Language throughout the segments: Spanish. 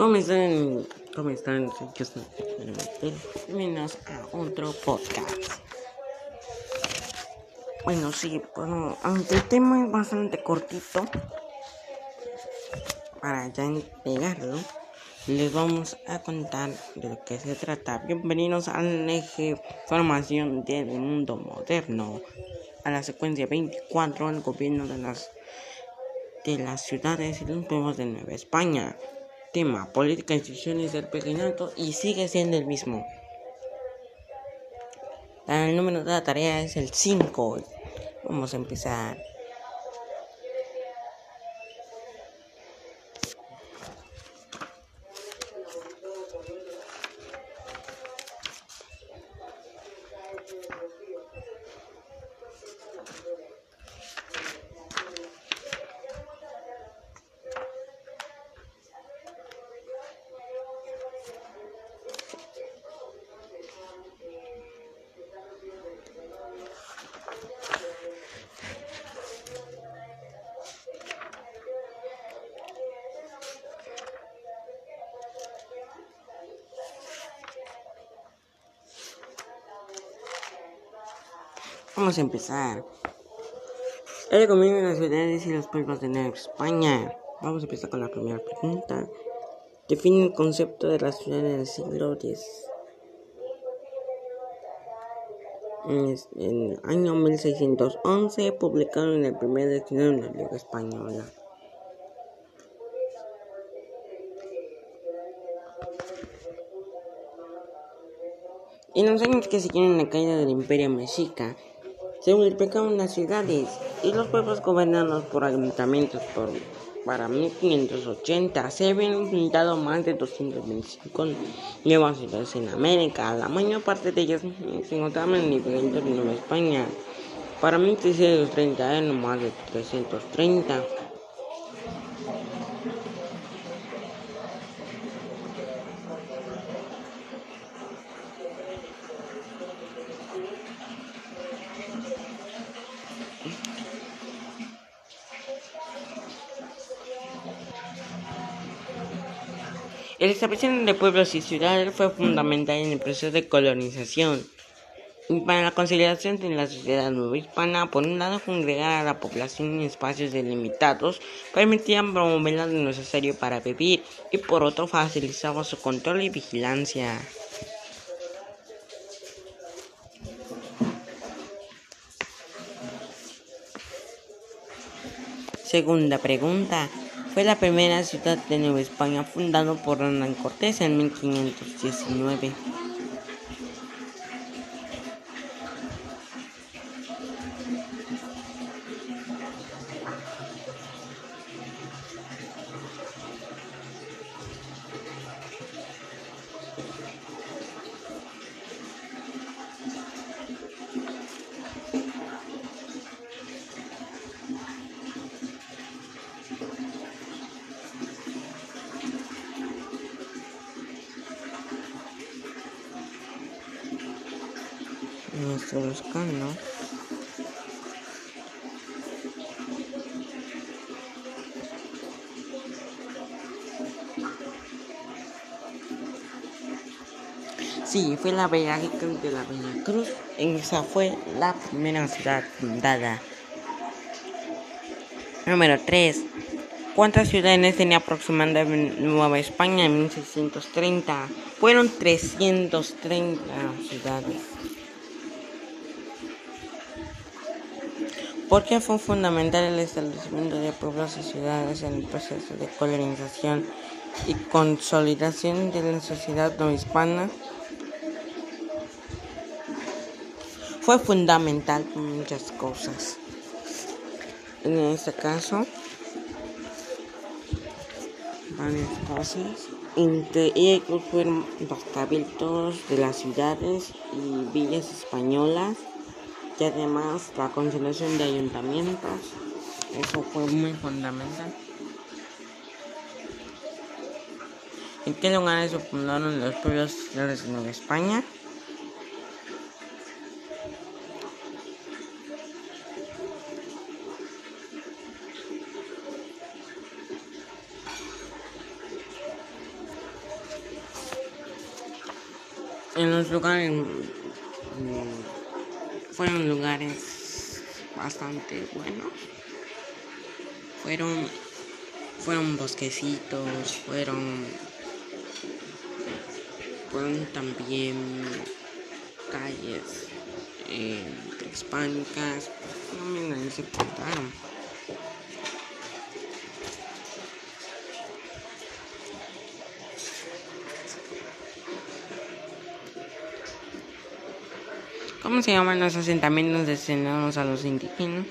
¿Cómo están? Bienvenidos a otro podcast. Bueno, sí, bueno, aunque el tema es bastante cortito, para ya entregarlo, les vamos a contar de lo que se trata. Bienvenidos al eje formación del mundo moderno, a la secuencia 24 del gobierno de las de las ciudades y los pueblos de Nueva España. Tema, política, instituciones del peregrinato y sigue siendo el mismo. El número de la tarea es el 5. Vamos a empezar. Vamos a empezar. El gobierno de las ciudades y los pueblos de Nueva España. Vamos a empezar con la primera pregunta. Define el concepto de la ciudad en el siglo X. En el año 1611 publicaron el primer diccionario en la lengua española. En los años que siguieron la caída del imperio mexica, se multiplicaron las ciudades y los pueblos gobernados por ayuntamientos por, para 1580 se habían fundado más de 225 nuevas ciudades en América. La mayor parte de ellas se encontraban en nivel de Nueva España. Para 1630 eran más de 330. El establecimiento de pueblos y ciudades fue fundamental en el proceso de colonización y para la consolidación de la sociedad hispana. Por un lado, congregar a la población en espacios delimitados permitían promover lo necesario para vivir y por otro facilitaba su control y vigilancia. Segunda pregunta. Fue la primera ciudad de Nueva España fundada por Hernán Cortés en 1519. Buscando. Sí, fue la Bella Cruz de la Bella Cruz. Esa fue la primera ciudad fundada. Número 3. ¿Cuántas ciudades tenía aproximadamente Nueva España en 1630? Fueron 330 ciudades. ¿Por qué fue fundamental el establecimiento de pueblos y ciudades en el proceso de colonización y consolidación de la sociedad no hispana? Fue fundamental por muchas cosas. En este caso, varias cosas. Entre ellos fueron los cabildos de las ciudades y villas españolas y además la conciliación de ayuntamientos. Eso fue muy fundamental. ¿En qué lugares se fundaron los pueblos flores de Nueva España? En los lugares fueron lugares bastante buenos. Fueron fueron bosquecitos, fueron fueron también calles eh, prehispánicas, no me se portaron. ¿Cómo se llaman los asentamientos destinados a los indígenas?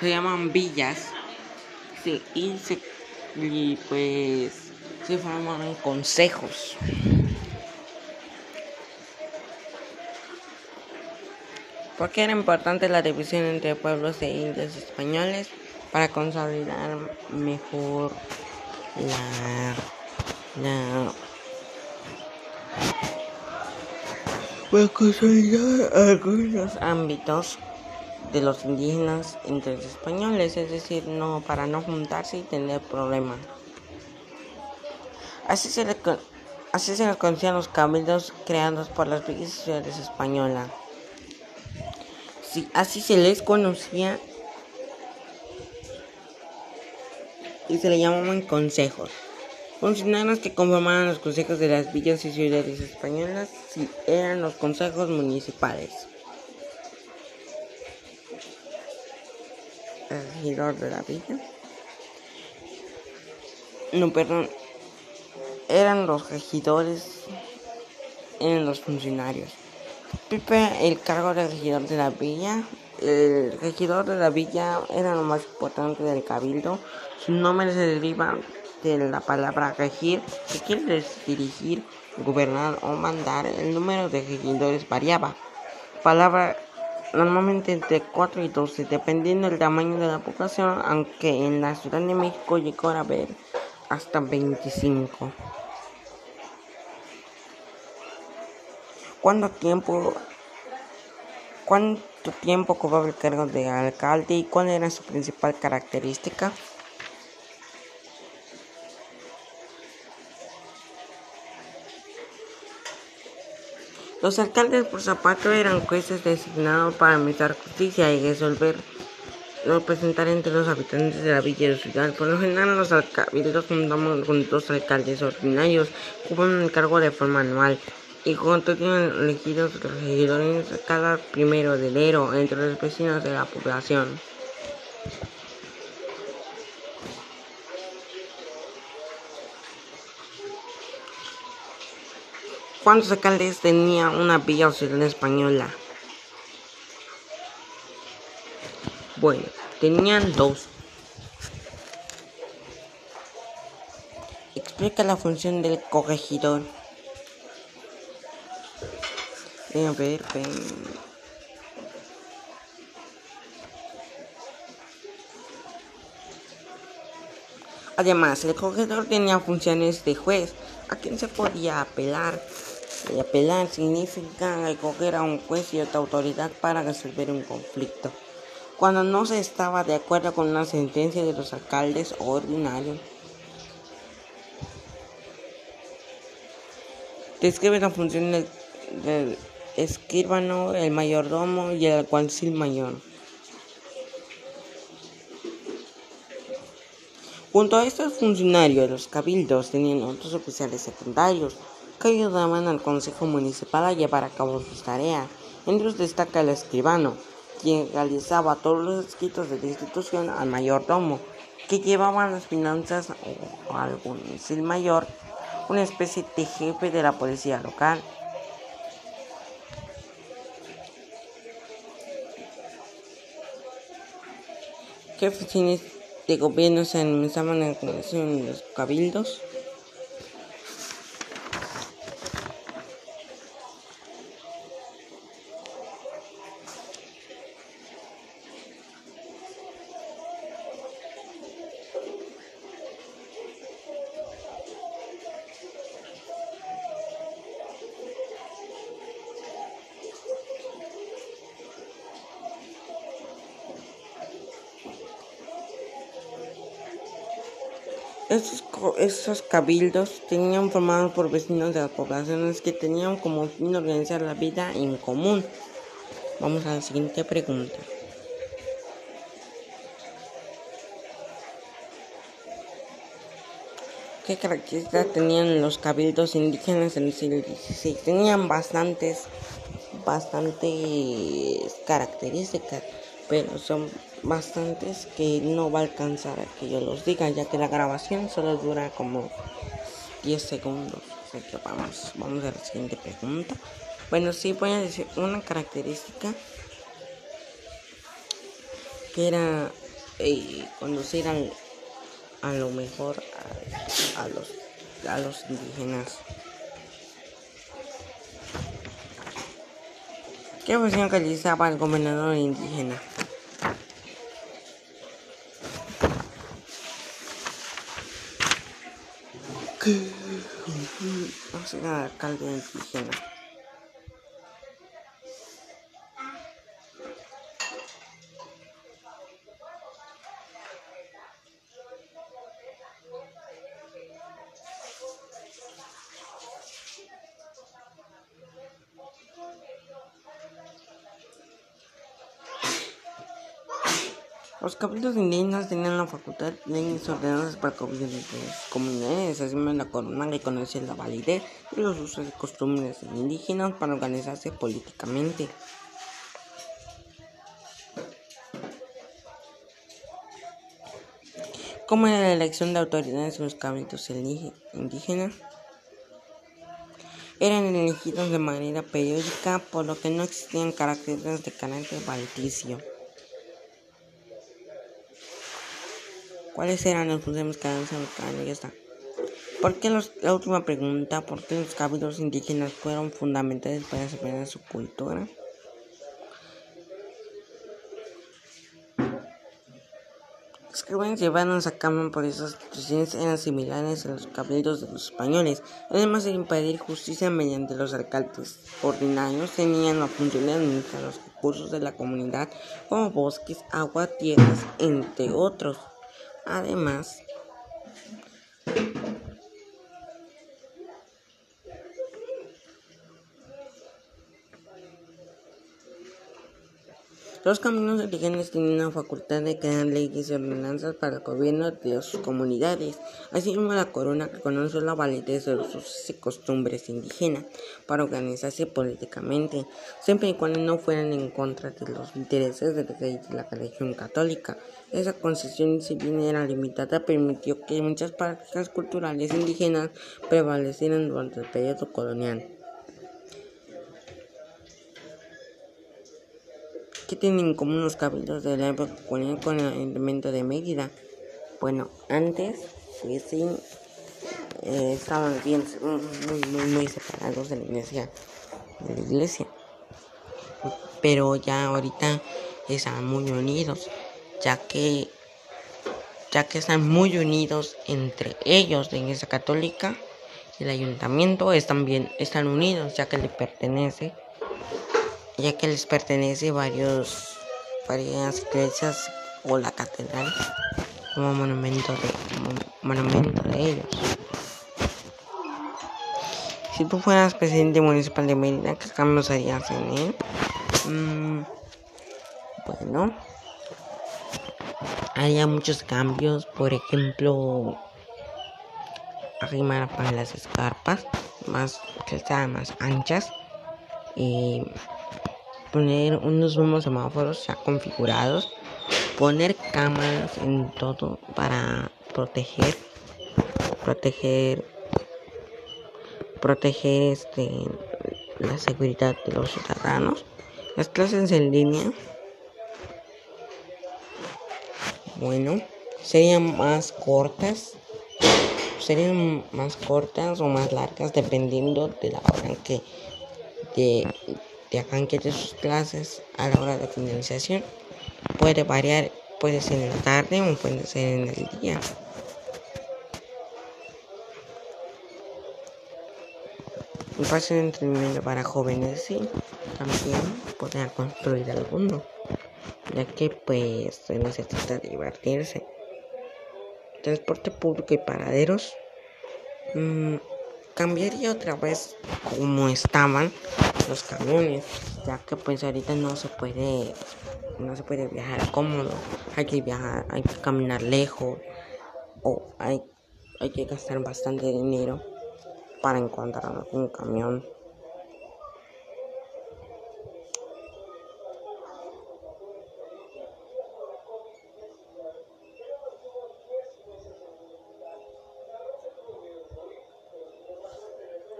se llaman villas sí, y, y pues se forman consejos. ¿Por qué era importante la división entre pueblos e indios españoles para consolidar mejor la, la para consolidar algunos ámbitos de los indígenas entre los españoles, es decir, no para no juntarse y tener problemas. Así se le, así se conocían los cabildos creados por las ciudades españolas. Sí, así se les conocía y se le llamaban consejos. Funcionarios que conformaban los consejos de las villas y ciudades españolas sí, eran los consejos municipales. regidor de la villa. No, perdón. Eran los regidores, eran los funcionarios. Pipe, el cargo de regidor de la villa. El regidor de la villa era lo más importante del cabildo. Su nombre se deriva de la palabra regir, que quiere dirigir, gobernar o mandar. El número de regidores variaba. Palabra normalmente entre 4 y 12, dependiendo del tamaño de la población, aunque en la Ciudad de México llegó a haber hasta 25. ¿Cuánto tiempo, cuánto tiempo ocupaba el cargo de alcalde y cuál era su principal característica? Los alcaldes por zapato eran jueces designados para administrar justicia y resolver lo presentar entre los habitantes de la villa de ciudad. Por lo general, los alcaldes juntamos con dos alcaldes ordinarios ocupan el cargo de forma anual y tienen elegidos los regidores cada primero de enero entre los vecinos de la población. ¿Cuántos alcaldes tenía una villa ciudad española? Bueno, tenían dos. Explica la función del corregidor. Además, el corregidor tenía funciones de juez, a quien se podía apelar y apelar significa recoger a un juez y otra autoridad para resolver un conflicto. Cuando no se estaba de acuerdo con una sentencia de los alcaldes ordinarios, describe la función del, del escribano, el mayordomo y el alguacil mayor. Junto a estos funcionarios, los cabildos tenían otros oficiales secundarios que ayudaban al Consejo Municipal a llevar a cabo sus tareas. Entre ellos destaca el escribano, quien realizaba todos los escritos de la institución al mayordomo, que llevaba las finanzas o algún misil mayor, una especie de jefe de la policía local. ¿Qué oficinas de gobierno se administraban en los cabildos? Estos, cabildos tenían formados por vecinos de las poblaciones que tenían como fin organizar la vida en común. Vamos a la siguiente pregunta. ¿Qué características tenían los cabildos indígenas en el siglo XVI? Tenían bastantes, bastantes características, pero son bastantes que no va a alcanzar a que yo los diga, ya que la grabación solo dura como 10 segundos. Así que vamos, vamos a la siguiente pregunta. Bueno, sí, voy a decir una característica que era eh, conducir al, a lo mejor a, los, a los indígenas. ¿Qué función realizaba el gobernador indígena? No sé, alcalde indígena. Los cabildos indígenas tenían la facultad de leyes ordenadas para las comunidades, así la corona reconoce la validez de los usos y costumbres indígenas para organizarse políticamente. ¿Cómo era la elección de autoridades en los cabildos indígenas? Eran elegidos de manera periódica, por lo que no existían caracteres de carácter valiticio. ¿Cuáles eran los problemas que en Ya está. ¿Por qué los, la última pregunta, ¿por qué los cabildos indígenas fueron fundamentales para desarrollar su cultura? Los que llevaron a cabo por esas instituciones eran similares a los cabildos de los españoles. Además de impedir justicia mediante los alcaldes ordinarios, tenían la función de administrar los recursos de la comunidad como bosques, agua, tierras, entre otros. Además, Los caminos indígenas tienen la facultad de crear leyes y ordenanzas para el gobierno de sus comunidades. Asimismo, la corona reconoce la validez de los y costumbres indígenas para organizarse políticamente, siempre y cuando no fueran en contra de los intereses de la religión católica. Esa concesión, si bien era limitada, permitió que muchas prácticas culturales indígenas prevalecieran durante el periodo colonial. ¿Qué tienen en común los de la época colonial con el Ayuntamiento de Mérida? Bueno, antes pues sí eh, estaban bien muy, muy, separados de la iglesia de la iglesia pero ya ahorita están muy unidos ya que ya que están muy unidos entre ellos la iglesia católica y el ayuntamiento están bien están unidos ya que le pertenece ya que les pertenece varios varias iglesias o la catedral como monumento de monumento de ellos. Si tú fueras presidente municipal de Mérida qué cambios harías en él mm, bueno haría muchos cambios, por ejemplo, arrimar para las escarpas, más que sean más anchas, y poner unos nuevos semáforos ya configurados, poner cámaras en todo para proteger, proteger, proteger este la seguridad de los ciudadanos. Las clases en línea bueno, serían más cortas, serían más cortas o más largas dependiendo de la hora que de, de arranque de sus clases a la hora de finalización. Puede variar, puede ser en la tarde o puede ser en el día. Un paso de entrenamiento para jóvenes, sí, también podría construir alguno ya que pues se necesita divertirse. transporte público y paraderos, mm, cambiaría otra vez como estaban los camiones, ya que pues ahorita no se puede no se puede viajar cómodo, hay que viajar, hay que caminar lejos o hay, hay que gastar bastante dinero para encontrar un camión.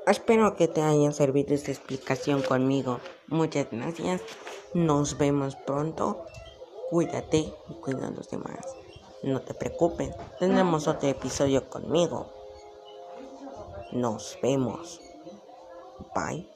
Espero que te haya servido esta explicación conmigo. Muchas gracias. Nos vemos pronto. Cuídate y cuida a los demás. No te preocupes. Tendremos otro episodio conmigo. Nos vemos. Bye.